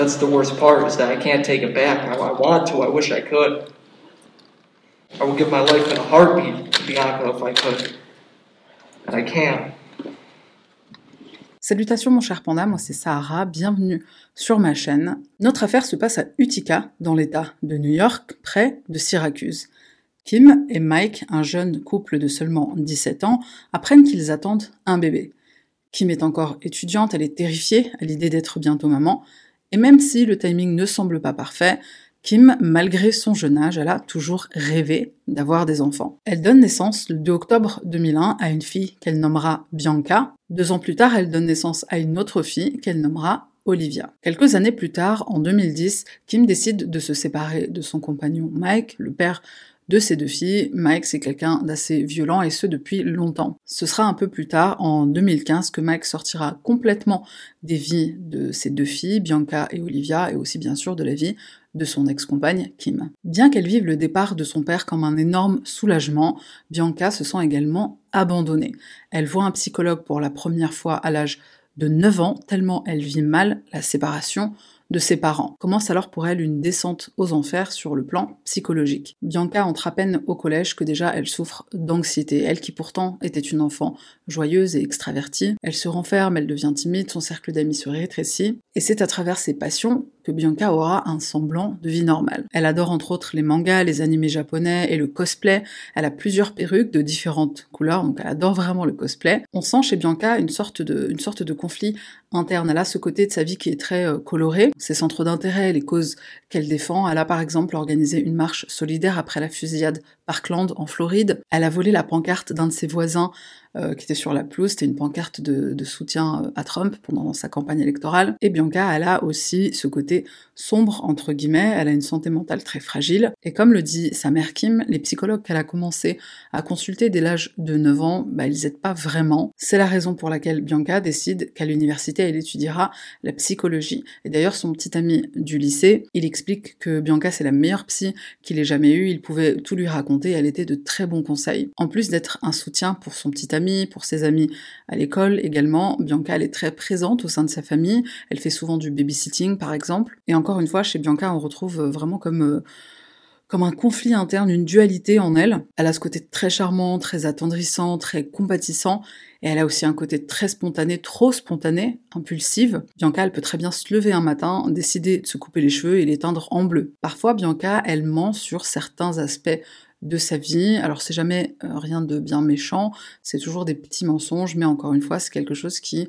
That's the worst part is that I can't take it back. I, I want to, I wish I could. I would give my life in a heartbeat to Bianca if I could. And I can't. Salutations mon cher panda, moi c'est Sahara, bienvenue sur ma chaîne. Notre affaire se passe à Utica, dans l'état de New York, près de Syracuse. Kim et Mike, un jeune couple de seulement 17 ans, apprennent qu'ils attendent un bébé. Kim est encore étudiante, elle est terrifiée à l'idée d'être bientôt maman, et même si le timing ne semble pas parfait, Kim, malgré son jeune âge, elle a toujours rêvé d'avoir des enfants. Elle donne naissance le 2 octobre 2001 à une fille qu'elle nommera Bianca. Deux ans plus tard, elle donne naissance à une autre fille qu'elle nommera Olivia. Quelques années plus tard, en 2010, Kim décide de se séparer de son compagnon Mike, le père de ces deux filles. Mike, c'est quelqu'un d'assez violent et ce depuis longtemps. Ce sera un peu plus tard, en 2015, que Mike sortira complètement des vies de ces deux filles, Bianca et Olivia, et aussi bien sûr de la vie de son ex-compagne Kim. Bien qu'elle vive le départ de son père comme un énorme soulagement, Bianca se sent également abandonnée. Elle voit un psychologue pour la première fois à l'âge de 9 ans, tellement elle vit mal la séparation de ses parents. Commence alors pour elle une descente aux enfers sur le plan psychologique. Bianca entre à peine au collège que déjà elle souffre d'anxiété, elle qui pourtant était une enfant joyeuse et extravertie. Elle se renferme, elle devient timide, son cercle d'amis se rétrécit, et c'est à travers ses passions que Bianca aura un semblant de vie normale. Elle adore entre autres les mangas, les animés japonais et le cosplay. Elle a plusieurs perruques de différentes couleurs, donc elle adore vraiment le cosplay. On sent chez Bianca une sorte de, conflit interne. Elle a ce côté de sa vie qui est très euh, coloré, ses centres d'intérêt, les causes qu'elle défend. Elle a par exemple organisé une marche solidaire après la fusillade Parkland en Floride. Elle a volé la pancarte d'un de ses voisins euh, qui était sur la pelouse. C'était une pancarte de, de, soutien euh, à Trump pendant sa campagne électorale. Et Bianca, elle a aussi ce côté sombre, entre guillemets. Elle a une santé mentale très fragile. Et comme le dit sa mère Kim, les psychologues qu'elle a commencé à consulter dès l'âge de 9 ans, bah, ils aident pas vraiment. C'est la raison pour laquelle Bianca décide qu'à l'université, elle étudiera la psychologie. Et d'ailleurs, son petit ami du lycée, il explique que Bianca, c'est la meilleure psy qu'il ait jamais eue. Il pouvait tout lui raconter. Elle était de très bons conseils. En plus d'être un soutien pour son petit ami, pour ses amis à l'école également. Bianca, elle est très présente au sein de sa famille. Elle fait souvent du babysitting, par exemple. Et encore une fois, chez Bianca, on retrouve vraiment comme euh, comme un conflit interne, une dualité en elle. Elle a ce côté très charmant, très attendrissant, très compatissant, et elle a aussi un côté très spontané, trop spontané, impulsive. Bianca, elle peut très bien se lever un matin, décider de se couper les cheveux et les teindre en bleu. Parfois, Bianca, elle ment sur certains aspects de sa vie. Alors c'est jamais euh, rien de bien méchant, c'est toujours des petits mensonges, mais encore une fois, c'est quelque chose qui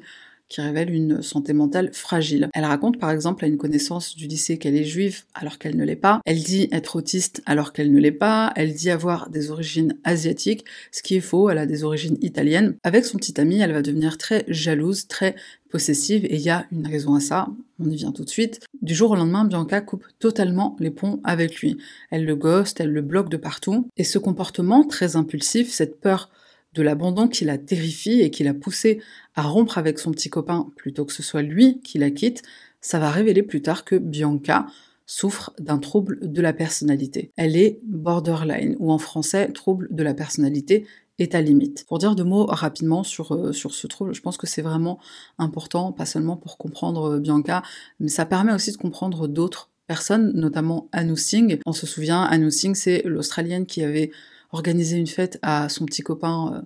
qui révèle une santé mentale fragile. Elle raconte par exemple à une connaissance du lycée qu'elle est juive alors qu'elle ne l'est pas. Elle dit être autiste alors qu'elle ne l'est pas. Elle dit avoir des origines asiatiques, ce qui est faux, elle a des origines italiennes. Avec son petit ami, elle va devenir très jalouse, très possessive et il y a une raison à ça, on y vient tout de suite. Du jour au lendemain, Bianca coupe totalement les ponts avec lui. Elle le ghost, elle le bloque de partout et ce comportement très impulsif, cette peur de l'abandon qui la terrifie et qui l'a poussée à rompre avec son petit copain plutôt que ce soit lui qui la quitte, ça va révéler plus tard que Bianca souffre d'un trouble de la personnalité. Elle est borderline, ou en français, trouble de la personnalité est à limite. Pour dire deux mots rapidement sur, euh, sur ce trouble, je pense que c'est vraiment important, pas seulement pour comprendre euh, Bianca, mais ça permet aussi de comprendre d'autres personnes, notamment Anu Singh. On se souvient, Anu Singh, c'est l'Australienne qui avait organisé une fête à son petit copain. Euh,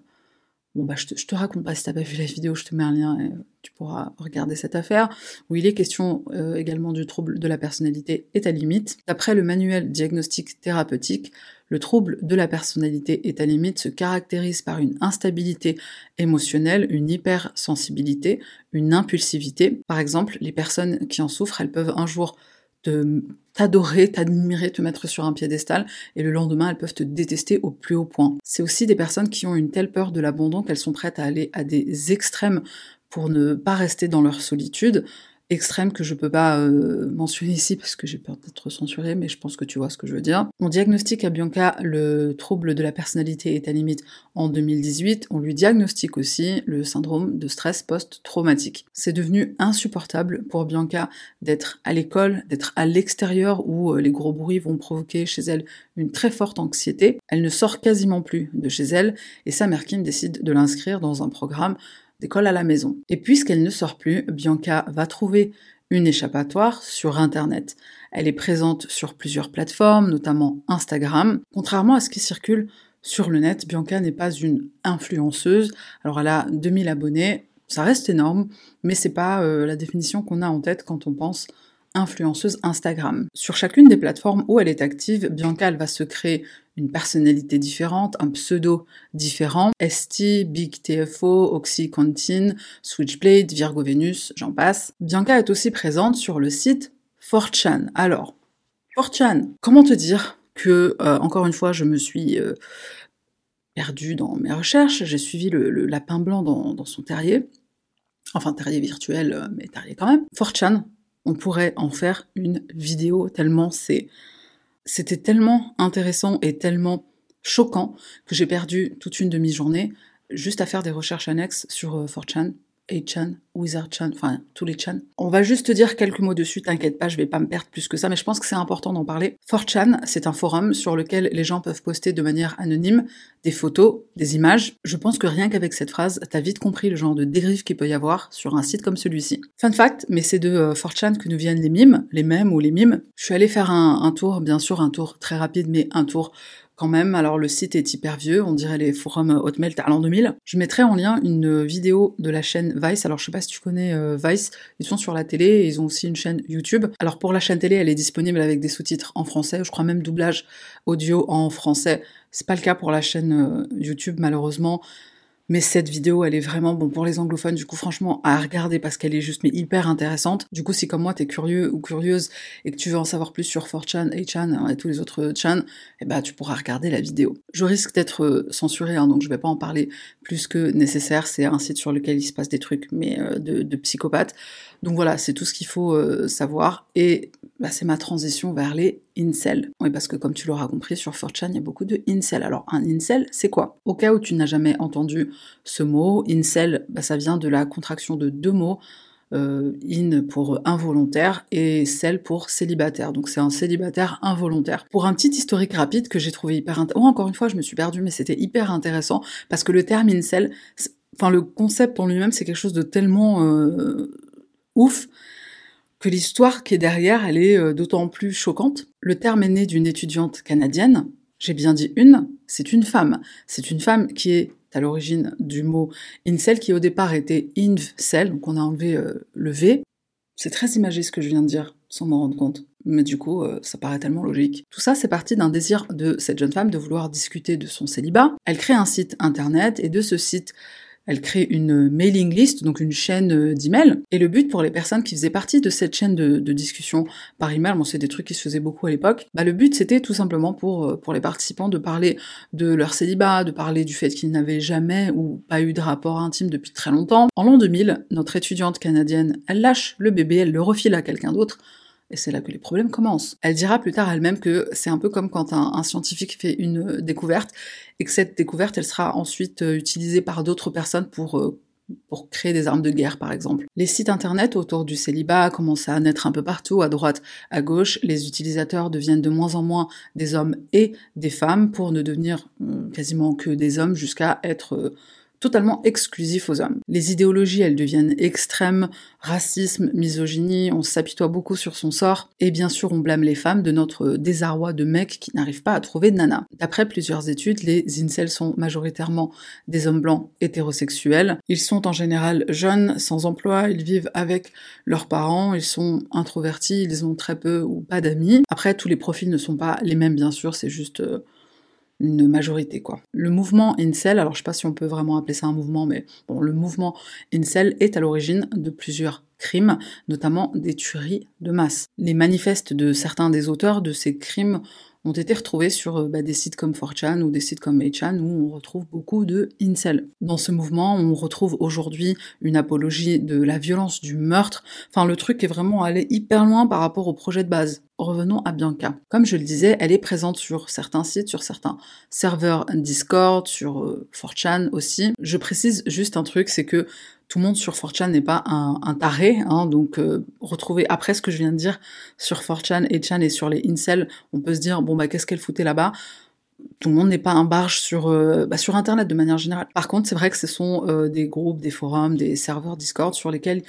bon, bah, je te, te raconte pas si t'as pas vu la vidéo, je te mets un lien et tu pourras regarder cette affaire, où il est question également du trouble de la personnalité est à limite. D'après le manuel diagnostic thérapeutique, le trouble de la personnalité est à limite se caractérise par une instabilité émotionnelle, une hypersensibilité, une impulsivité. Par exemple, les personnes qui en souffrent, elles peuvent un jour t'adorer, t'admirer, te mettre sur un piédestal, et le lendemain, elles peuvent te détester au plus haut point. C'est aussi des personnes qui ont une telle peur de l'abandon qu'elles sont prêtes à aller à des extrêmes pour ne pas rester dans leur solitude extrême que je peux pas euh, mentionner ici parce que j'ai peur d'être censurée, mais je pense que tu vois ce que je veux dire. On diagnostique à Bianca le trouble de la personnalité est à limite en 2018. On lui diagnostique aussi le syndrome de stress post-traumatique. C'est devenu insupportable pour Bianca d'être à l'école, d'être à l'extérieur où euh, les gros bruits vont provoquer chez elle une très forte anxiété. Elle ne sort quasiment plus de chez elle et sa mère Kim décide de l'inscrire dans un programme d'école à la maison. Et puisqu'elle ne sort plus, Bianca va trouver une échappatoire sur Internet. Elle est présente sur plusieurs plateformes, notamment Instagram. Contrairement à ce qui circule sur le net, Bianca n'est pas une influenceuse. Alors elle a 2000 abonnés, ça reste énorme, mais c'est pas euh, la définition qu'on a en tête quand on pense influenceuse Instagram. Sur chacune des plateformes où elle est active, Bianca va se créer une personnalité différente, un pseudo différent. ST, Big TFO, Oxycontin, Switchblade, Virgo Venus, j'en passe. Bianca est aussi présente sur le site 4chan. Alors, 4chan, comment te dire que, euh, encore une fois, je me suis euh, perdue dans mes recherches, j'ai suivi le, lapin blanc dans, dans, son terrier, enfin terrier virtuel, euh, mais terrier quand même. 4chan, on pourrait en faire une vidéo tellement c'était tellement intéressant et tellement choquant que j'ai perdu toute une demi-journée juste à faire des recherches annexes sur 4chan 8chan, Wizard-chan, enfin tous les chan. On va juste dire quelques mots dessus, t'inquiète pas, je vais pas me perdre plus que ça, mais je pense que c'est important d'en parler. 4chan, c'est un forum sur lequel les gens peuvent poster de manière anonyme des photos, des images. Je pense que rien qu'avec cette phrase, t'as vite compris le genre de dérive qu'il peut y avoir sur un site comme celui-ci. Fun fact, mais c'est de 4chan euh, que nous viennent les mimes, les mèmes ou les mimes. Je suis allée faire un tour, bien sûr un tour très rapide, mais un tour quand même. Alors le site est hyper vieux, on dirait les forums Hotmail l'an 2000. Je mettrai en lien une vidéo de la chaîne Vice. Alors je sais pas si tu connais euh, Vice, ils sont sur la télé et ils ont aussi une chaîne YouTube. Alors pour la chaîne télé, elle est disponible avec des sous-titres en français, je crois même doublage audio en français. C'est pas le cas pour la chaîne euh, YouTube malheureusement. Mais cette vidéo, elle est vraiment bon pour les anglophones, du coup franchement à regarder parce qu'elle est juste mais hyper intéressante. Du coup si comme moi t'es curieux ou curieuse et que tu veux en savoir plus sur 4chan, 8chan hein, et tous les autres chan, eh ben tu pourras regarder la vidéo. Je risque d'être euh, censuré, hein, donc je vais pas en parler plus que nécessaire. C'est un site sur lequel il se passe des trucs mais euh, de, psychopathes. Donc voilà, c'est tout ce qu'il faut euh, savoir. Et bah, c'est ma transition vers les incels. Oui, parce que comme tu l'auras compris, sur 4chan, il y a beaucoup de incels. Alors, un incel, c'est quoi? Au cas où tu n'as jamais entendu ce mot, incel, bah, ça vient de la contraction de deux mots. Euh, in pour involontaire et cel pour célibataire. Donc c'est un célibataire involontaire. Pour un petit historique rapide que j'ai trouvé hyper intéressant, oh, encore une fois je me suis perdue mais c'était hyper intéressant parce que le terme incel, enfin le concept en lui-même c'est quelque chose de tellement euh, ouf que l'histoire qui est derrière, elle est euh, d'autant plus choquante. Le terme est né d'une étudiante canadienne, j'ai bien dit une, c'est une femme. C'est une femme qui est à l'origine du mot incel, qui au départ était invcel, donc on a enlevé euh, le V. C'est très imagé ce que je viens de dire, sans m'en rendre compte. Mais du coup, euh, ça paraît tellement logique. Tout ça, c'est parti d'un désir de cette jeune femme de vouloir discuter de son célibat. Elle crée un site internet, et de ce site, elle crée une mailing list, donc une chaîne euh, d'emails. Et le but pour les personnes qui faisaient partie de cette chaîne de, discussion par email, bon c'est des trucs qui se faisaient beaucoup à l'époque, bah le but c'était tout simplement pour, euh, pour les participants de parler de leur célibat, de parler du fait qu'ils n'avaient jamais ou pas eu de rapport intime depuis très longtemps. En l'an 2000, notre étudiante canadienne, elle lâche le bébé, elle le refile à quelqu'un d'autre et c'est là que les problèmes commencent. Elle dira plus tard elle-même que c'est un peu comme quand un, scientifique fait une découverte et que cette découverte, elle sera ensuite euh, utilisée par d'autres personnes pour euh, pour créer des armes de guerre, par exemple. Les sites internet autour du célibat commencent à naître un peu partout, à droite, à gauche. Les utilisateurs deviennent de moins en moins des hommes et des femmes pour ne devenir euh, quasiment que des hommes jusqu'à être totalement exclusif aux hommes. Les idéologies, elles deviennent extrêmes, racisme, misogynie, on s'apitoie beaucoup sur son sort, et bien sûr on blâme les femmes de notre désarroi de mecs qui n'arrivent pas à trouver de nana. D'après plusieurs études, les incels sont majoritairement des hommes blancs hétérosexuels. Ils sont en général jeunes, sans emploi, ils vivent avec leurs parents, ils sont introvertis, ils ont très peu ou pas d'amis. Après, tous les profils ne sont pas les mêmes bien sûr, c'est juste... Euh, une majorité quoi. Le mouvement incel, alors je sais pas si on peut vraiment appeler ça un mouvement, mais bon, le mouvement incel est à l'origine de plusieurs crimes, notamment des tueries de masse. Les manifestes de certains des auteurs de ces crimes ont été retrouvés sur euh, bah, des sites comme 4chan ou des sites comme 8chan où on retrouve beaucoup de incel. Dans ce mouvement, on retrouve aujourd'hui une apologie de la violence, du meurtre. Enfin, le truc est vraiment allé hyper loin par rapport au projet de base. Revenons à Bianca. Comme je le disais, elle est présente sur certains sites, sur certains serveurs Discord, sur 4chan euh, aussi. Je précise juste un truc, c'est que tout le monde sur 4chan n'est pas un, taré, hein, donc euh, retrouver après ce que je viens de dire sur 4chan, et chan et sur les incels, on peut se dire bon bah qu'est-ce qu'elle foutait là-bas? Tout le monde n'est pas un barge sur, euh, bah, sur Internet de manière générale. Par contre, c'est vrai que ce sont euh, des groupes, des forums, des serveurs Discord sur lesquels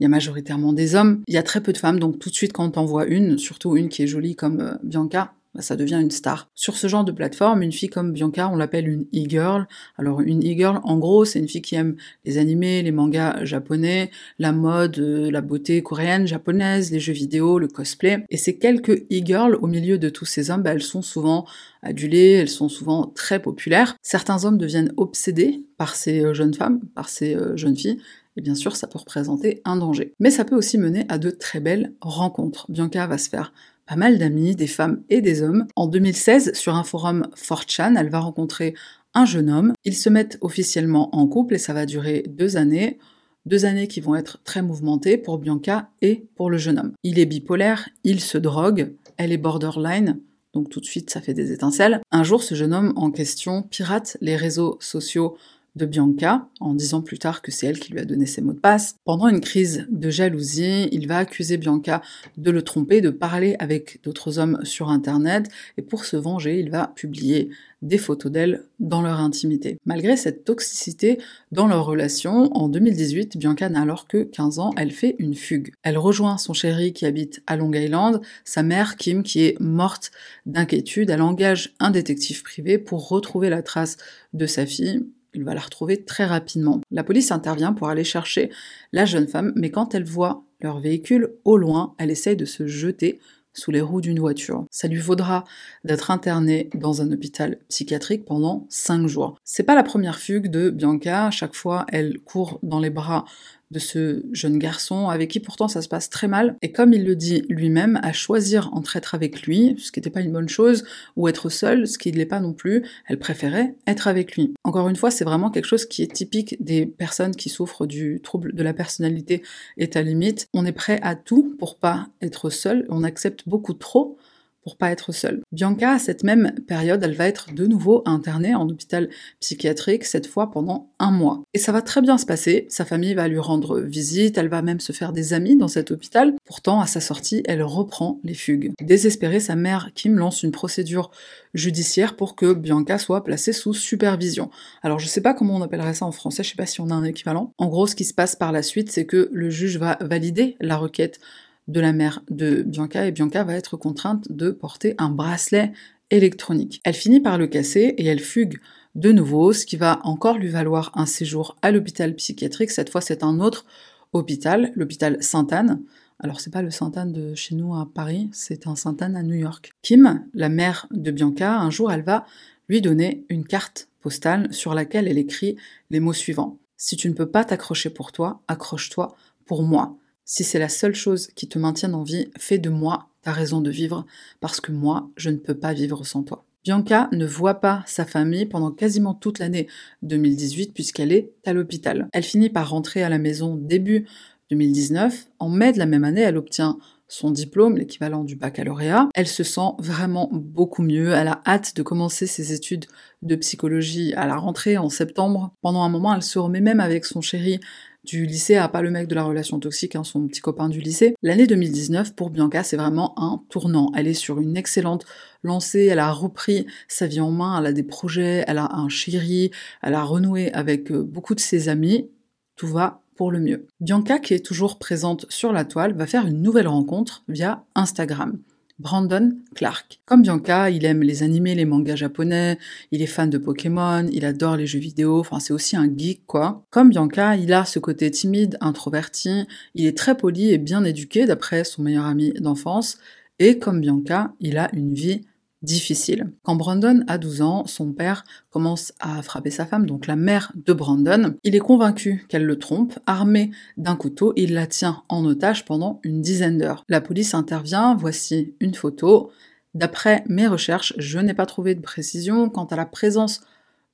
il y a majoritairement des hommes. Il y a très peu de femmes, donc tout de suite quand on voit une, surtout une qui est jolie comme euh, Bianca, bah, ça devient une star. Sur ce genre de plateforme, une fille comme Bianca, on l'appelle une e-girl. Alors une e-girl, en gros, c'est une fille qui aime les animés, les mangas japonais, la mode, euh, la beauté coréenne, japonaise, les jeux vidéo, le cosplay. Et ces quelques e-girls, au milieu de tous ces hommes, bah, elles sont souvent adulées, elles sont souvent très populaires. Certains hommes deviennent obsédés par ces euh, jeunes femmes, par ces jeunes filles, et bien sûr, ça peut représenter un danger. Mais ça peut aussi mener à de très belles rencontres. Bianca va se faire pas mal d'amis, des femmes et des hommes. En 2016, sur un forum 4chan, elle va rencontrer un jeune homme. Ils se mettent officiellement en couple et ça va durer deux années. Deux années qui vont être très mouvementées pour Bianca et pour le jeune homme. Il est bipolaire, il se drogue, elle est borderline, donc tout de suite ça fait des étincelles. Un jour, ce jeune homme en question pirate les réseaux sociaux de Bianca, en disant plus tard que c'est elle qui lui a donné ses mots de passe. Pendant une crise de jalousie, il va accuser Bianca de le tromper, de parler avec d'autres hommes sur Internet, et pour se venger, il va publier des photos d'elle dans leur intimité. Malgré cette toxicité dans leur relation, en 2018, Bianca n'a alors que 15 ans, elle fait une fugue. Elle rejoint son chéri qui habite à Long Island, sa mère Kim qui est morte d'inquiétude, elle engage un détective privé pour retrouver la trace de sa fille il va la retrouver très rapidement. La police intervient pour aller chercher la jeune femme, mais quand elle voit leur véhicule au loin, elle essaye de se jeter sous les roues d'une voiture. Ça lui vaudra d'être internée dans un hôpital psychiatrique pendant 5 jours. C'est pas la première fugue de Bianca, à chaque fois elle court dans les bras de ce jeune garçon avec qui pourtant ça se passe très mal. Et comme il le dit lui-même, à choisir entre être avec lui, ce qui n'était pas une bonne chose, ou être seule, ce qui ne l'est pas non plus, elle préférait être avec lui. Encore une fois, c'est vraiment quelque chose qui est typique des personnes qui souffrent du trouble de la personnalité et limite. On est prêt à tout pour pas être seul, on accepte beaucoup trop pour pas être seule. Bianca, à cette même période, elle va être de nouveau internée en hôpital psychiatrique, cette fois pendant un mois. Et ça va très bien se passer, sa famille va lui rendre visite, elle va même se faire des amis dans cet hôpital. Pourtant, à sa sortie, elle reprend les fugues. Désespérée, sa mère Kim lance une procédure judiciaire pour que Bianca soit placée sous supervision. Alors je sais pas comment on appellerait ça en français, je sais pas si on a un équivalent. En gros, ce qui se passe par la suite, c'est que le juge va valider la requête de la mère de Bianca et Bianca va être contrainte de porter un bracelet électronique. Elle finit par le casser et elle fugue de nouveau, ce qui va encore lui valoir un séjour à l'hôpital psychiatrique. Cette fois, c'est un autre hôpital, l'hôpital Sainte-Anne. Alors, c'est pas le Sainte-Anne de chez nous à Paris, c'est un Sainte-Anne à New York. Kim, la mère de Bianca, un jour, elle va lui donner une carte postale sur laquelle elle écrit les mots suivants. Si tu ne peux pas t'accrocher pour toi, accroche-toi pour moi. Si c'est la seule chose qui te maintient en vie, fais de moi ta raison de vivre, parce que moi, je ne peux pas vivre sans toi. Bianca ne voit pas sa famille pendant quasiment toute l'année 2018 puisqu'elle est à l'hôpital. Elle finit par rentrer à la maison début 2019. En mai de la même année, elle obtient son diplôme, l'équivalent du baccalauréat. Elle se sent vraiment beaucoup mieux. Elle a hâte de commencer ses études de psychologie à la rentrée en septembre. Pendant un moment, elle se remet même avec son chéri du lycée à pas le mec de la relation toxique, hein, son petit copain du lycée. L'année 2019, pour Bianca, c'est vraiment un tournant. Elle est sur une excellente lancée, elle a repris sa vie en main, elle a des projets, elle a un chéri, elle a renoué avec euh, beaucoup de ses amis. Tout va pour le mieux. Bianca, qui est toujours présente sur la toile, va faire une nouvelle rencontre via Instagram. Brandon Clark. Comme Bianca, il aime les animés, les mangas japonais, il est fan de Pokémon, il adore les jeux vidéo, enfin c'est aussi un geek quoi. Comme Bianca, il a ce côté timide, introverti, il est très poli et bien éduqué d'après son meilleur ami d'enfance, et comme Bianca, il a une vie difficile. Quand Brandon a 12 ans, son père commence à frapper sa femme, donc la mère de Brandon. Il est convaincu qu'elle le trompe, armé d'un couteau, il la tient en otage pendant une dizaine d'heures. La police intervient, voici une photo. D'après mes recherches, je n'ai pas trouvé de précision quant à la présence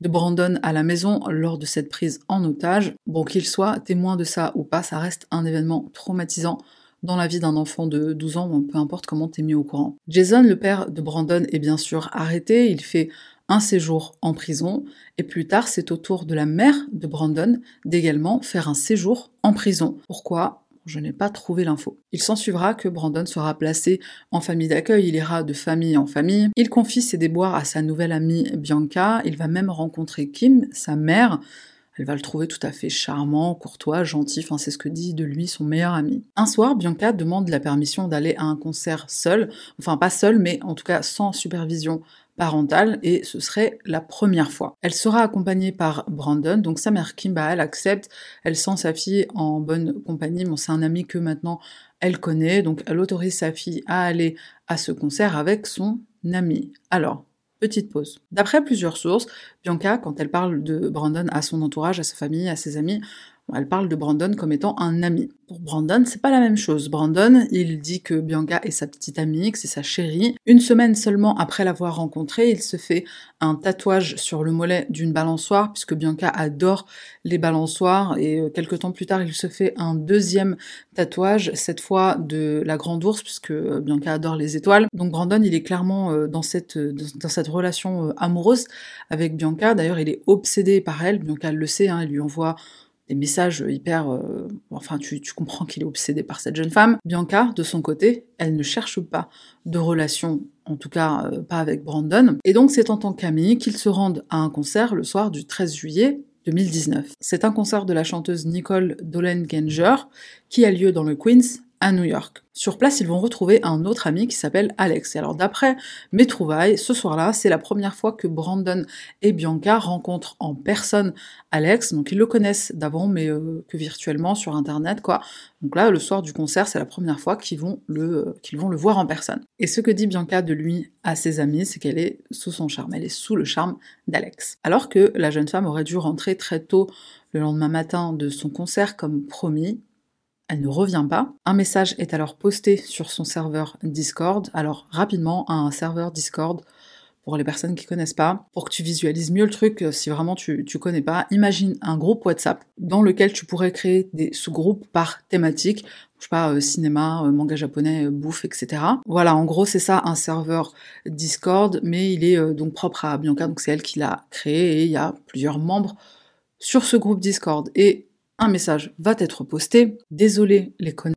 de Brandon à la maison lors de cette prise en otage. Bon, qu'il soit témoin de ça ou pas, ça reste un événement traumatisant dans la vie d'un enfant de 12 ans, peu importe comment t'es mis au courant. Jason, le père de Brandon, est bien sûr arrêté, il fait un séjour en prison, et plus tard, c'est au tour de la mère de Brandon d'également faire un séjour en prison. Pourquoi? Je n'ai pas trouvé l'info. Il s'ensuivra que Brandon sera placé en famille d'accueil, il ira de famille en famille. Il confie ses déboires à sa nouvelle amie Bianca, il va même rencontrer Kim, sa mère, Elle va le trouver tout à fait charmant, courtois, gentil, enfin c'est ce que dit de lui son meilleur ami. Un soir, Bianca demande la permission d'aller à un concert seule, enfin pas seule, mais en tout cas sans supervision parentale, et ce serait la première fois. Elle sera accompagnée par Brandon, donc sa mère Kimba, elle accepte, elle sent sa fille en bonne compagnie, bon c'est un ami que maintenant elle connaît, donc elle autorise sa fille à aller à ce concert avec son ami. Alors, Petite pause. D'après plusieurs sources, Bianca, quand elle parle de Brandon à son entourage, à sa famille, à ses amis, elle parle de Brandon comme étant un ami. Pour Brandon, c'est pas la même chose. Brandon, il dit que Bianca est sa petite amie, que c'est sa chérie. Une semaine seulement après l'avoir rencontrée, il se fait un tatouage sur le mollet d'une balançoire, puisque Bianca adore les balançoires, et euh, quelques temps plus tard, il se fait un deuxième tatouage, cette fois de la grande ours, puisque euh, Bianca adore les étoiles. Donc Brandon, il est clairement euh, dans cette, relation amoureuse avec Bianca. D'ailleurs, il est obsédé par elle. Bianca le sait, hein, lui envoie messages hyper... Euh, enfin, tu, comprends qu'il est obsédé par cette jeune femme. Bianca, de son côté, elle ne cherche pas de relation, en tout cas euh, pas avec Brandon. Et donc c'est en tant qu'ami qu'ils se rendent à un concert le soir du 13 juillet 2019. C'est un concert de la chanteuse Nicole Dolenganger qui a lieu dans le Queens à New York. Sur place, ils vont retrouver un autre ami qui s'appelle Alex. Et alors d'après mes trouvailles, ce soir-là, c'est la première fois que Brandon et Bianca rencontrent en personne Alex. Donc ils le connaissent d'avant, mais euh, que virtuellement sur Internet, quoi. Donc là, le soir du concert, c'est la première fois qu'ils vont le euh, qu'ils vont le voir en personne. Et ce que dit Bianca de lui à ses amis, c'est qu'elle est sous son charme. Elle est sous le charme d'Alex. Alors que la jeune femme aurait dû rentrer très tôt le lendemain matin de son concert comme promis, elle ne revient pas. Un message est alors posté sur son serveur Discord. Alors rapidement, un serveur Discord, pour les personnes qui connaissent pas, pour que tu visualises mieux le truc, euh, si vraiment tu, tu connais pas, imagine un groupe WhatsApp dans lequel tu pourrais créer des sous-groupes par thématique, je sais pas, euh, cinéma, euh, manga japonais, bouffe, etc. Voilà, en gros, c'est ça un serveur Discord, mais il est donc propre à Bianca, donc c'est elle qui l'a créé et il y a plusieurs membres sur ce groupe Discord. Et un message va être posté. Désolé les connards,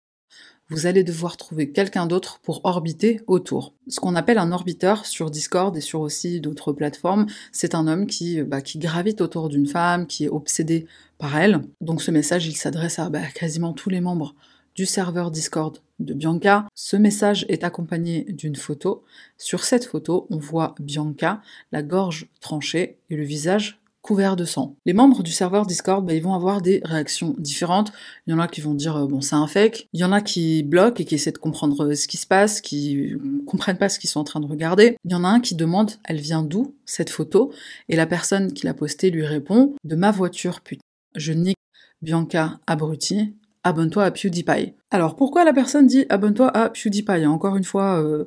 vous allez devoir trouver quelqu'un d'autre pour orbiter autour. Ce qu'on appelle un orbiteur sur Discord et sur aussi d'autres plateformes, c'est un homme qui, bah, qui gravite autour d'une femme, qui est obsédé par elle. Donc ce message, il s'adresse à bah, quasiment tous les membres du serveur Discord de Bianca. Ce message est accompagné d'une photo. Sur cette photo, on voit Bianca, la gorge tranchée et le visage couvert de sang. Les membres du serveur Discord, bah, ils vont avoir des réactions différentes. Il y en a qui vont dire euh, bon c'est un fake. Il y en a qui bloquent et qui essaient de comprendre euh, ce qui se passe, qui comprennent pas ce qu'ils sont en train de regarder. Il y en a un qui demande elle vient d'où cette photo? Et la personne qui l'a postée lui répond de ma voiture putain. Je nique Bianca abruti. Abonne-toi à PewDiePie. Alors pourquoi la personne dit abonne-toi à PewDiePie? Encore une fois, euh,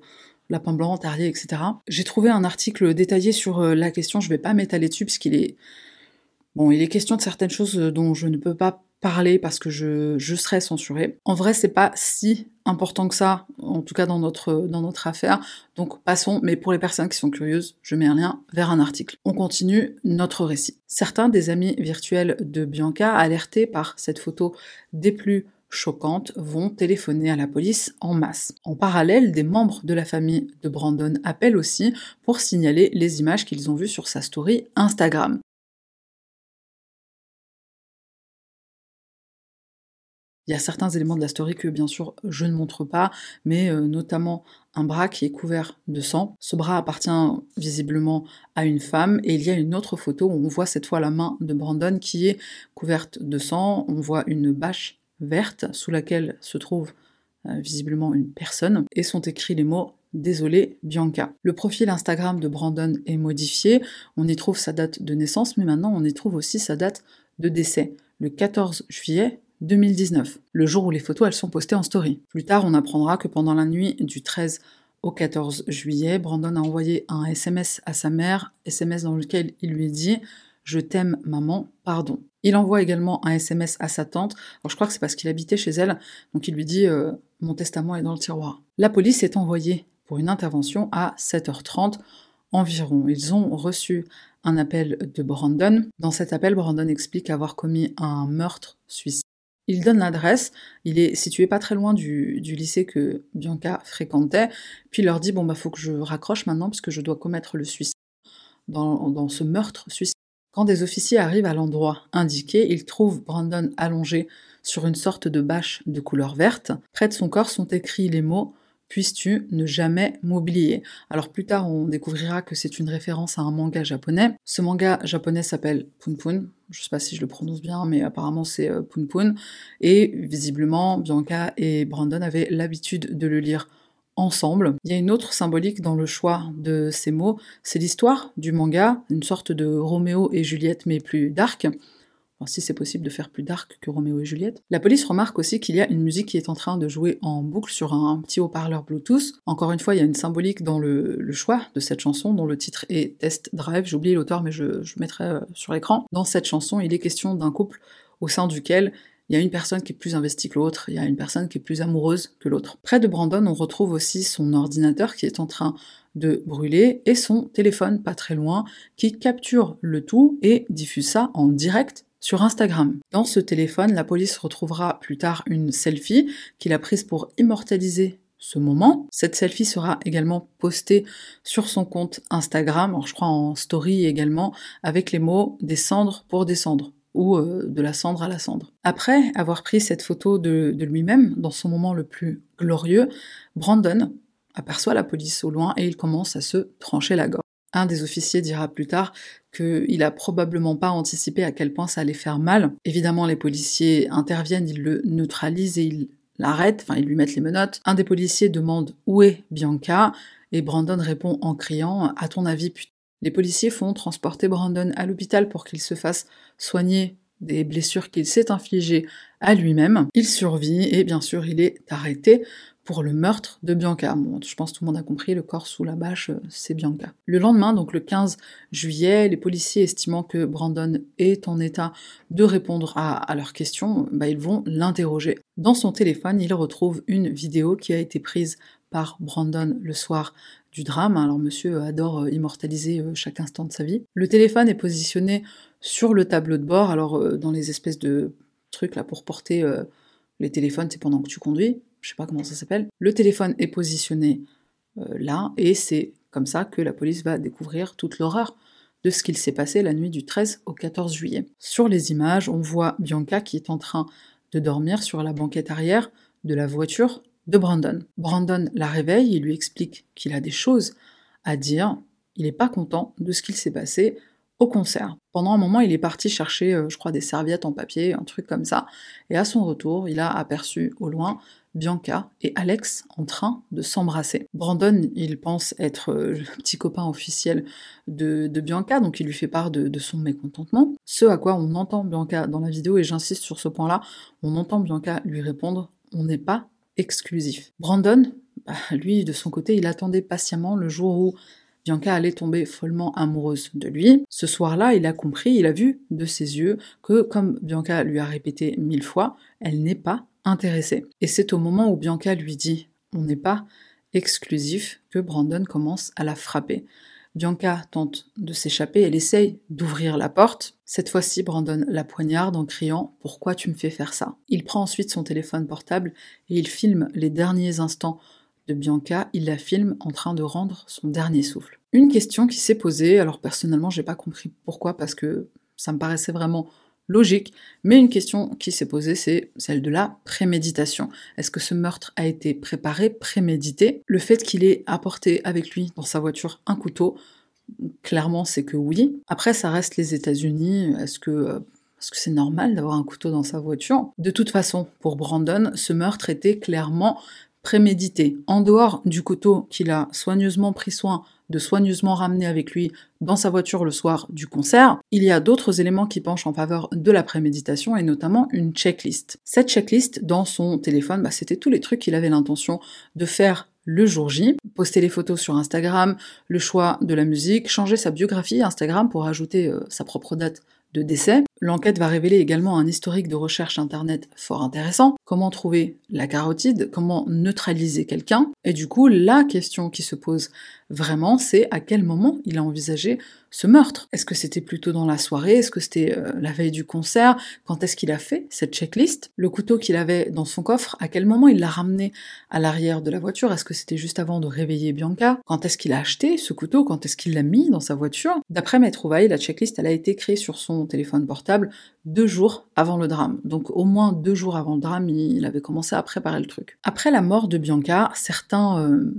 lapin blanc, terrier, etc. J'ai trouvé un article détaillé sur euh, la question, je vais pas m'étaler dessus puisqu'il est... Bon, il est question de certaines choses euh, dont je ne peux pas parler parce que je, je serais censurée. En vrai, c'est pas si important que ça, en tout cas dans notre, dans notre affaire. Donc passons, mais pour les personnes qui sont curieuses, je mets un lien vers un article. On continue notre récit. Certains des amis virtuels de Bianca, alertés par cette photo des plus choquantes vont téléphoner à la police en masse. En parallèle, des membres de la famille de Brandon appellent aussi pour signaler les images qu'ils ont vues sur sa story Instagram. Il y a certains éléments de la story que bien sûr je ne montre pas, mais euh, notamment un bras qui est couvert de sang. Ce bras appartient visiblement à une femme et il y a une autre photo où on voit cette fois la main de Brandon qui est couverte de sang. On voit une bâche verte sous laquelle se trouve euh, visiblement une personne et sont écrits les mots Désolé Bianca. Le profil Instagram de Brandon est modifié, on y trouve sa date de naissance, mais maintenant on y trouve aussi sa date de décès, le 14 juillet 2019, le jour où les photos elles sont postées en story. Plus tard, on apprendra que pendant la nuit du 13 au 14 juillet, Brandon a envoyé un SMS à sa mère, SMS dans lequel il lui dit Je t'aime maman, pardon. Il envoie également un SMS à sa tante. Alors je crois que c'est parce qu'il habitait chez elle. Donc il lui dit euh, Mon testament est dans le tiroir. La police est envoyée pour une intervention à 7h30 environ. Ils ont reçu un appel de Brandon. Dans cet appel, Brandon explique avoir commis un meurtre suicide. Il donne l'adresse, il est situé pas très loin du, lycée que Bianca fréquentait, puis il leur dit bon bah faut que je raccroche maintenant parce que je dois commettre le suicide dans, dans ce meurtre suicide Des officiers arrivent à l'endroit indiqué, ils trouvent Brandon allongé sur une sorte de bâche de couleur verte. Près de son corps sont écrits les mots Puisses-tu ne jamais m'oublier? Alors plus tard, on découvrira que c'est une référence à un manga japonais. Ce manga japonais s'appelle Punpun. Je sais pas si je le prononce bien, mais apparemment c'est euh, Punpun. Et visiblement, Bianca et Brandon avaient l'habitude de le lire ensemble. Il y a une autre symbolique dans le choix de ces mots, c'est l'histoire du manga, une sorte de Roméo et Juliette mais plus dark. si c'est possible de faire plus dark que Roméo et Juliette. La police remarque aussi qu'il y a une musique qui est en train de jouer en boucle sur un petit haut-parleur Bluetooth. Encore une fois, il y a une symbolique dans le, choix de cette chanson, dont le titre est Test Drive. J'ai oublié l'auteur, mais je, mettrai euh, sur l'écran. Dans cette chanson, il est question d'un couple au sein duquel il y a une personne qui est plus investie que l'autre, il y a une personne qui est plus amoureuse que l'autre. Près de Brandon, on retrouve aussi son ordinateur qui est en train de brûler et son téléphone pas très loin qui capture le tout et diffuse ça en direct sur Instagram. Dans ce téléphone, la police retrouvera plus tard une selfie qu'il a prise pour immortaliser ce moment. Cette selfie sera également postée sur son compte Instagram, alors je crois en story également, avec les mots descendre pour descendre ou euh, de la cendre à la cendre. Après avoir pris cette photo de, lui-même, dans son moment le plus glorieux, Brandon aperçoit la police au loin et il commence à se trancher la gorge. Un des officiers dira plus tard qu'il a probablement pas anticipé à quel point ça allait faire mal. Évidemment, les policiers interviennent, ils le neutralisent et ils l'arrêtent, enfin ils lui mettent les menottes. Un des policiers demande où est Bianca? Et Brandon répond en criant À ton avis, putain les policiers font transporter Brandon à l'hôpital pour qu'il se fasse soigner des blessures qu'il s'est infligées à lui-même. Il survit et bien sûr il est arrêté pour le meurtre de Bianca. je pense que tout le monde a compris, le corps sous la bâche, c'est Bianca. Le lendemain, donc le 15 juillet, les policiers estimant que Brandon est en état de répondre à, leurs questions, bah, ils vont l'interroger. Dans son téléphone, il retrouve une vidéo qui a été prise par Brandon le soir du drame. Alors monsieur adore euh, immortaliser euh, chaque instant de sa vie. Le téléphone est positionné sur le tableau de bord, alors euh, dans les espèces de trucs là pour porter les téléphones, c'est pendant que tu conduis, je sais pas comment ça s'appelle. Le téléphone est positionné là et c'est comme ça que la police va découvrir toute l'horreur de ce qu'il s'est passé la nuit du 13 au 14 juillet. Sur les images, on voit Bianca qui est en train de dormir sur la banquette arrière de la voiture de Brandon. Brandon la réveille, il lui explique qu'il a des choses à dire, il n'est pas content de ce qu'il s'est passé au concert. Pendant un moment, il est parti chercher, euh, je crois, des serviettes en papier, un truc comme ça, et à son retour, il a aperçu au loin Bianca et Alex en train de s'embrasser. Brandon, il pense être euh, le petit copain officiel de, Bianca, donc il lui fait part de, son mécontentement. Ce à quoi on entend Bianca dans la vidéo, et j'insiste sur ce point-là, on entend Bianca lui répondre On n'est pas exclusif. Brandon, bah, lui, de son côté, il attendait patiemment le jour où Bianca allait tomber follement amoureuse de lui. Ce soir-là, il a compris, il a vu de ses yeux que, comme Bianca lui a répété mille fois, elle n'est pas intéressée. Et c'est au moment où Bianca lui dit on n'est pas exclusif que Brandon commence à la frapper. Bianca tente de s'échapper, elle essaye d'ouvrir la porte. Cette fois-ci, Brandon la poignarde en criant Pourquoi tu me fais faire ça? Il prend ensuite son téléphone portable et il filme les derniers instants de Bianca. Il la filme en train de rendre son dernier souffle. Une question qui s'est posée, alors personnellement, j'ai pas compris pourquoi, parce que ça me paraissait vraiment logique, mais une question qui s'est posée, c'est celle de la préméditation. Est-ce que ce meurtre a été préparé, prémédité? Le fait qu'il ait apporté avec lui dans sa voiture un couteau, clairement c'est que oui. Après, ça reste les États-Unis. Est-ce que euh, est-ce que c'est normal d'avoir un couteau dans sa voiture? De toute façon, pour Brandon, ce meurtre était clairement prémédité. En dehors du couteau qu'il a soigneusement pris soin de soigneusement ramener avec lui dans sa voiture le soir du concert, il y a d'autres éléments qui penchent en faveur de la préméditation et notamment une checklist. Cette checklist, dans son téléphone, bah, c'était tous les trucs qu'il avait l'intention de faire le jour J, poster les photos sur Instagram, le choix de la musique, changer sa biographie Instagram pour ajouter euh, sa propre date de décès, L'enquête va révéler également un historique de recherche internet fort intéressant, comment trouver la carotide, comment neutraliser quelqu'un, et du coup la question qui se pose vraiment c'est à quel moment il a envisagé ce meurtre. Est-ce que c'était plutôt dans la soirée? Est-ce que c'était euh, la veille du concert? Quand est-ce qu'il a fait cette checklist? Le couteau qu'il avait dans son coffre, à quel moment il l'a ramené à l'arrière de la voiture? Est-ce que c'était juste avant de réveiller Bianca? Quand est-ce qu'il a acheté ce couteau? Quand est-ce qu'il l'a mis dans sa voiture? D'après mes trouvailles, la checklist, elle a été créée sur son téléphone portable deux jours avant le drame. Donc au moins deux jours avant le drame, il avait commencé à préparer le truc. Après la mort de Bianca, certains... Euh,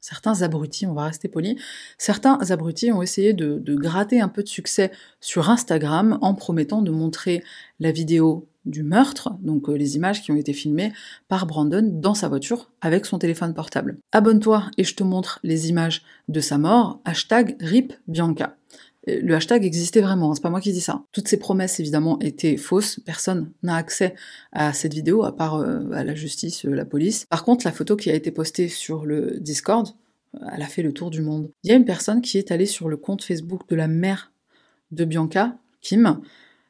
certains abrutis, on va rester poli, certains abrutis ont essayé de, gratter un peu de succès sur Instagram en promettant de montrer la vidéo du meurtre, donc euh, les images qui ont été filmées par Brandon dans sa voiture avec son téléphone portable. Abonne-toi et je te montre les images de sa mort, hashtag RIP Bianca. Euh, le hashtag existait vraiment, hein, c'est pas moi qui dis ça. Toutes ces promesses évidemment étaient fausses, personne n'a accès à cette vidéo à part euh, la justice, la police. Par contre, la photo qui a été postée sur le Discord, elle a fait le tour du monde. Il y a une personne qui est allée sur le compte Facebook de la mère de Bianca, Kim,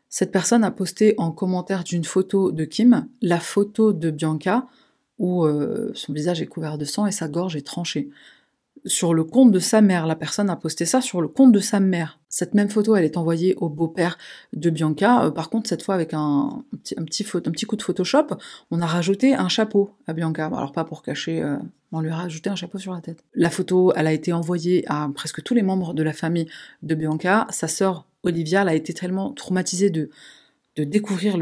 cette personne a posté en commentaire d'une photo de Kim la photo de Bianca où euh, son visage est couvert de sang et sa gorge est tranchée. Sur le compte de sa mère, la personne a posté ça sur le compte de sa mère. Cette même photo, elle est envoyée au beau-père de Bianca. Euh, par contre, cette fois avec un, petit, coup de Photoshop, on a rajouté un chapeau à Bianca. Alors pas pour cacher, euh, on lui a rajouté un chapeau sur la tête. La photo, elle a été envoyée à presque tous les membres de la famille de Bianca. Sa sœur Olivia elle a été tellement traumatisée de, de découvrir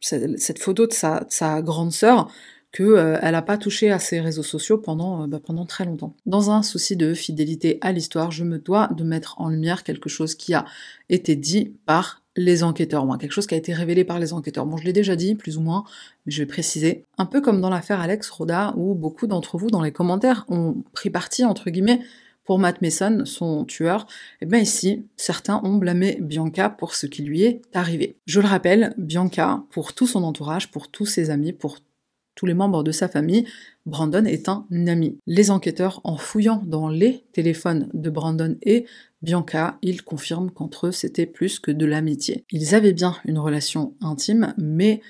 cette, photo de sa, sa grande sœur qu'elle euh, n'a pas touché à ses réseaux sociaux pendant, euh, bah, pendant très longtemps. Dans un souci de fidélité à l'histoire, je me dois de mettre en lumière quelque chose qui a été dit par les enquêteurs, quelque chose qui a été révélé par les enquêteurs. Bon, je l'ai déjà dit, plus ou moins, mais je vais préciser. Un peu comme dans l'affaire Alex Roda, où beaucoup d'entre vous, dans les commentaires, ont pris parti, entre guillemets, pour Matt Mason, son tueur, et eh bien ici, certains ont blâmé Bianca pour ce qui lui est arrivé. Je le rappelle, Bianca, pour tout son entourage, pour tous ses amis, pour tous les membres de sa famille, Brandon est un ami. Les enquêteurs, en fouillant dans les téléphones de Brandon et Bianca, ils confirment qu'entre eux c'était plus que de l'amitié. Ils avaient bien une relation intime, mais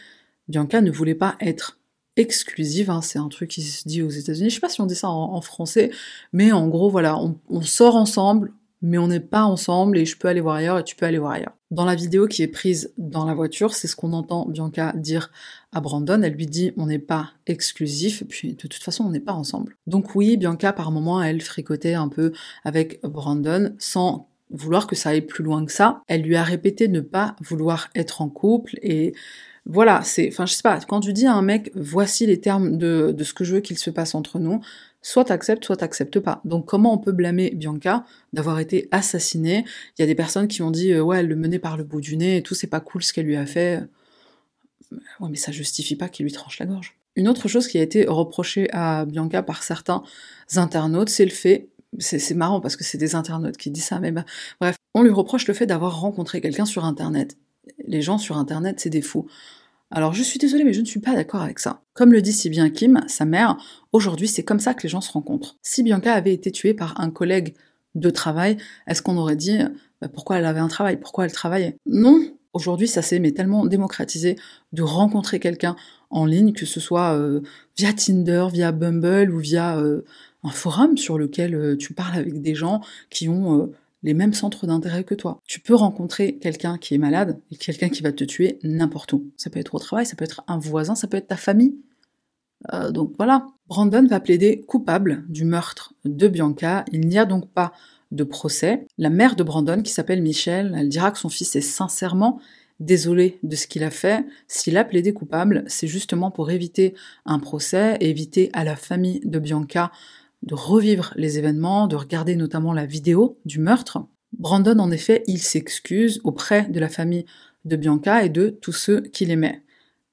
Bianca ne voulait pas être exclusive, hein, c'est un truc qui se dit aux États-Unis. Je sais pas si on dit ça en, français, mais en gros, voilà, on, sort ensemble, mais on n'est pas ensemble et je peux aller voir ailleurs et tu peux aller voir ailleurs. Dans la vidéo qui est prise dans la voiture, c'est ce qu'on entend Bianca dire à Brandon. Elle lui dit on n'est pas exclusif, puis de toute façon on n'est pas ensemble. Donc oui, Bianca par moment elle fricotait un peu avec Brandon sans vouloir que ça aille plus loin que ça. Elle lui a répété ne pas vouloir être en couple et voilà, c'est, enfin, je sais pas, quand tu dis à un mec, voici les termes de, ce que je veux qu'il se passe entre nous, soit t'acceptes, soit t'acceptes pas. Donc comment on peut blâmer Bianca d'avoir été assassinée? Il y a des personnes qui ont dit, euh, ouais, elle le menait par le bout du nez et tout, c'est pas cool ce qu'elle lui a fait. Ouais, mais ça justifie pas qu'il lui tranche la gorge. Une autre chose qui a été reprochée à Bianca par certains internautes, c'est le fait c'est marrant parce que c'est des internautes qui disent ça, mais bah, bref, on lui reproche le fait d'avoir rencontré quelqu'un sur Internet les gens sur Internet, c'est des fous. Alors je suis désolée, mais je ne suis pas d'accord avec ça. Comme le dit si bien Kim, sa mère, aujourd'hui c'est comme ça que les gens se rencontrent. Si Bianca avait été tuée par un collègue de travail, est-ce qu'on aurait dit bah, pourquoi elle avait un travail, pourquoi elle travaillait? Non. Aujourd'hui, ça s'est tellement démocratisé de rencontrer quelqu'un en ligne, que ce soit euh, via Tinder, via Bumble ou via euh, un forum sur lequel euh, tu parles avec des gens qui ont les mêmes centres d'intérêt que toi. Tu peux rencontrer quelqu'un qui est malade et quelqu'un qui va te tuer n'importe où. Ça peut être au travail, ça peut être un voisin, ça peut être ta famille. Donc voilà. Brandon va plaider coupable du meurtre de Bianca. Il n'y a donc pas de procès. La mère de Brandon, qui s'appelle Michelle, elle dira que son fils est sincèrement désolé de ce qu'il a fait. S'il a plaidé coupable, c'est justement pour éviter un procès, éviter à la famille de Bianca de revivre les événements, de regarder notamment la vidéo du meurtre. Brandon, en effet, il s'excuse auprès de la famille de Bianca et de tous ceux qui l'aimaient.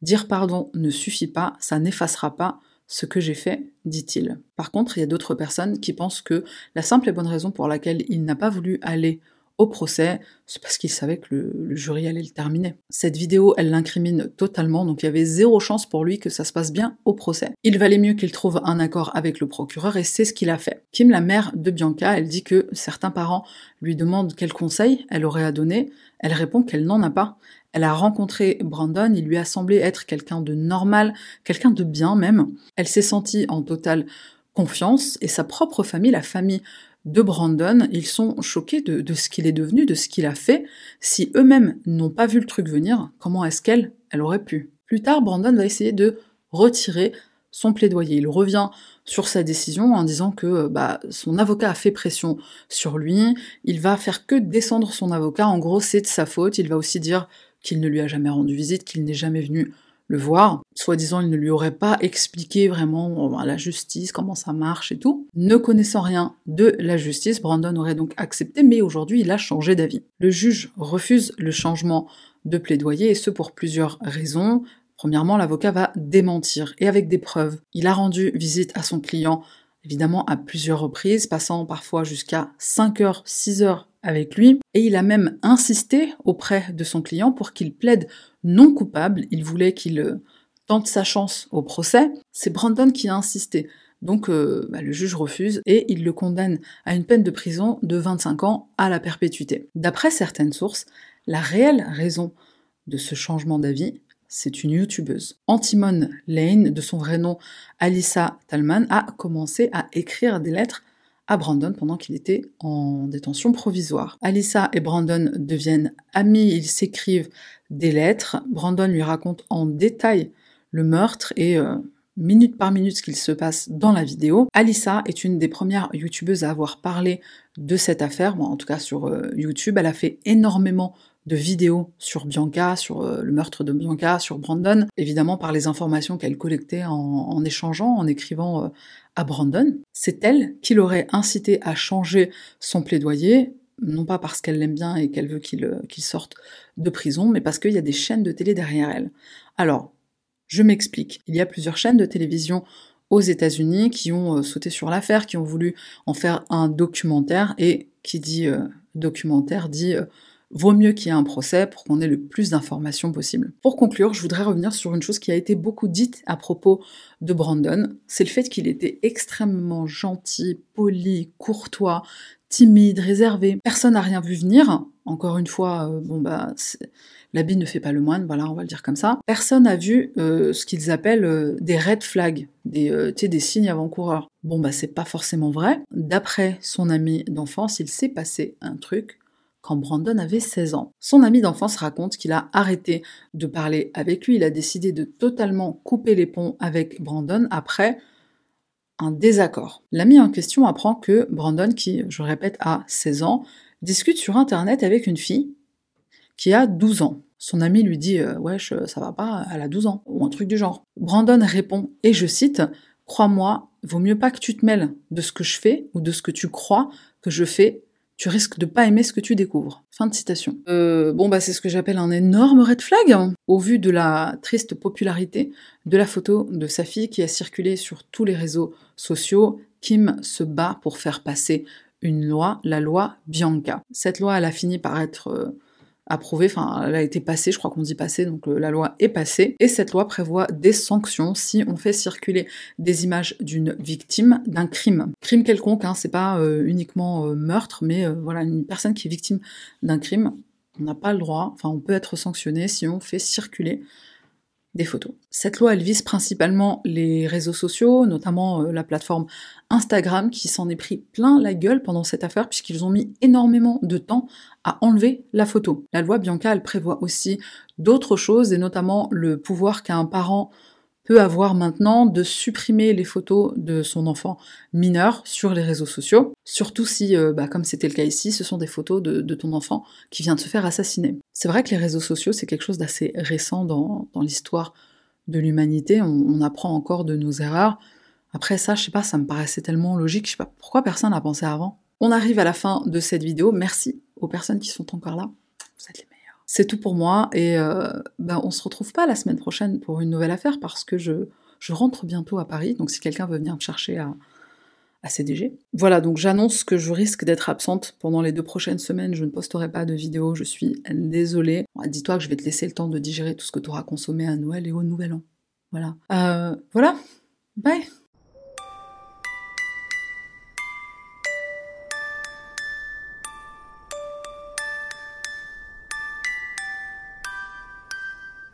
Dire pardon ne suffit pas, ça n'effacera pas ce que j'ai fait, dit-il. Par contre, il y a d'autres personnes qui pensent que la simple et bonne raison pour laquelle il n'a pas voulu aller au procès, c'est parce qu'il savait que le, jury allait le terminer. Cette vidéo, elle l'incrimine totalement, donc il y avait zéro chance pour lui que ça se passe bien au procès. Il valait mieux qu'il trouve un accord avec le procureur et c'est ce qu'il a fait. Kim, la mère de Bianca, elle dit que certains parents lui demandent quel conseil elle aurait à donner. Elle répond qu'elle n'en a pas. Elle a rencontré Brandon, il lui a semblé être quelqu'un de normal, quelqu'un de bien même. Elle s'est sentie en totale confiance et sa propre famille, la famille de Brandon, ils sont choqués de, ce qu'il est devenu, de ce qu'il a fait. Si eux-mêmes n'ont pas vu le truc venir, comment est-ce qu'elle, elle aurait pu? Plus tard, Brandon va essayer de retirer son plaidoyer. Il revient sur sa décision en disant que bah, son avocat a fait pression sur lui, il va faire que descendre son avocat, en gros c'est de sa faute, il va aussi dire qu'il ne lui a jamais rendu visite, qu'il n'est jamais venu le voir. Soi-disant, il ne lui aurait pas expliqué vraiment la justice, comment ça marche et tout. Ne connaissant rien de la justice, Brandon aurait donc accepté, mais aujourd'hui, il a changé d'avis. Le juge refuse le changement de plaidoyer, et ce pour plusieurs raisons. Premièrement, l'avocat va démentir, et avec des preuves. Il a rendu visite à son client, évidemment à plusieurs reprises, passant parfois jusqu'à 5 heures, 6 heures avec lui, et il a même insisté auprès de son client pour qu'il plaide non coupable, il voulait qu'il euh, tente sa chance au procès, c'est Brandon qui a insisté. Donc euh, bah, le juge refuse et il le condamne à une peine de prison de 25 ans à la perpétuité. D'après certaines sources, la réelle raison de ce changement d'avis, c'est une youtubeuse. Antimone Lane, de son vrai nom Alissa Talman, a commencé à écrire des lettres à Brandon pendant qu'il était en détention provisoire. Alissa et Brandon deviennent amis, ils s'écrivent des lettres. Brandon lui raconte en détail le meurtre et euh, minute par minute ce qu'il se passe dans la vidéo. Alissa est une des premières youtubeuses à avoir parlé de cette affaire, en tout cas sur euh, YouTube. Elle a fait énormément de vidéos sur Bianca, sur euh, le meurtre de Bianca, sur Brandon, évidemment par les informations qu'elle collectait en, échangeant, en écrivant à Brandon. C'est elle qui l'aurait incité à changer son plaidoyer, non pas parce qu'elle l'aime bien et qu'elle veut qu'il sorte de prison, mais parce qu'il y a des chaînes de télé derrière elle. Alors, je m'explique. Il y a plusieurs chaînes de télévision aux États-Unis qui ont euh, sauté sur l'affaire, qui ont voulu en faire un documentaire, et qui dit euh, documentaire dit euh, vaut mieux qu'il y ait un procès pour qu'on ait le plus d'informations possible. Pour conclure, je voudrais revenir sur une chose qui a été beaucoup dite à propos de Brandon, c'est le fait qu'il était extrêmement gentil, poli, courtois, timide, réservé. Personne n'a rien vu venir. Encore une fois, euh, bon bah l'habit ne fait pas le moine, voilà, on va le dire comme ça. Personne n'a vu euh, ce qu'ils appellent euh, des red flags, des, des signes avant-coureurs. Bon bah c'est pas forcément vrai. D'après son ami d'enfance, il s'est passé un truc quand Brandon avait 16 ans. Son ami d'enfance raconte qu'il a arrêté de parler avec lui, il a décidé de totalement couper les ponts avec Brandon après un désaccord. L'ami en question apprend que Brandon, qui, je répète, a 16 ans, discute sur Internet avec une fille qui a 12 ans. Son ami lui dit euh, Wesh, ça va pas, elle a 12 ans, ou un truc du genre. Brandon répond, et je cite Crois-moi, vaut mieux pas que tu te mêles de ce que je fais ou de ce que tu crois que je fais tu risques de pas aimer ce que tu découvres. Fin de citation. Euh, bon bah c'est ce que j'appelle un énorme red flag hein. au vu de la triste popularité de la photo de sa fille qui a circulé sur tous les réseaux sociaux. Kim se bat pour faire passer une loi, la loi Bianca. Cette loi, elle a fini par être euh, approuvée, enfin elle a été passée, je crois qu'on dit passée, donc euh, la loi est passée, et cette loi prévoit des sanctions si on fait circuler des images d'une victime d'un crime. Crime quelconque, hein, c'est pas euh, uniquement euh, meurtre, mais voilà, une personne qui est victime d'un crime, on n'a pas le droit, enfin on peut être sanctionné si on fait circuler des photos. Cette loi, elle vise principalement les réseaux sociaux, notamment euh, la plateforme Instagram, qui s'en est pris plein la gueule pendant cette affaire, puisqu'ils ont mis énormément de temps à enlever la photo. La loi Bianca, prévoit aussi d'autres choses, et notamment le pouvoir qu'a un parent peut avoir maintenant de supprimer les photos de son enfant mineur sur les réseaux sociaux, surtout si, euh, bah, comme c'était le cas ici, ce sont des photos de, ton enfant qui vient de se faire assassiner. C'est vrai que les réseaux sociaux, c'est quelque chose d'assez récent dans, l'histoire de l'humanité, on, apprend encore de nos erreurs. Après ça, je sais pas, ça me paraissait tellement logique, je sais pas pourquoi personne n'a pensé avant? On arrive à la fin de cette vidéo, merci aux personnes qui sont encore là, vous êtes les c'est tout pour moi et euh, ben, on se retrouve pas la semaine prochaine pour une nouvelle affaire parce que je rentre bientôt à Paris. Donc si quelqu'un veut venir me chercher à, à CDG. Voilà, donc j'annonce que je risque d'être absente pendant les deux prochaines semaines. Je ne posterai pas de vidéo, je suis désolée. Dis-toi que je vais te laisser le temps de digérer tout ce que tu auras consommé à Noël et au Nouvel An. Voilà. Euh, voilà. Bye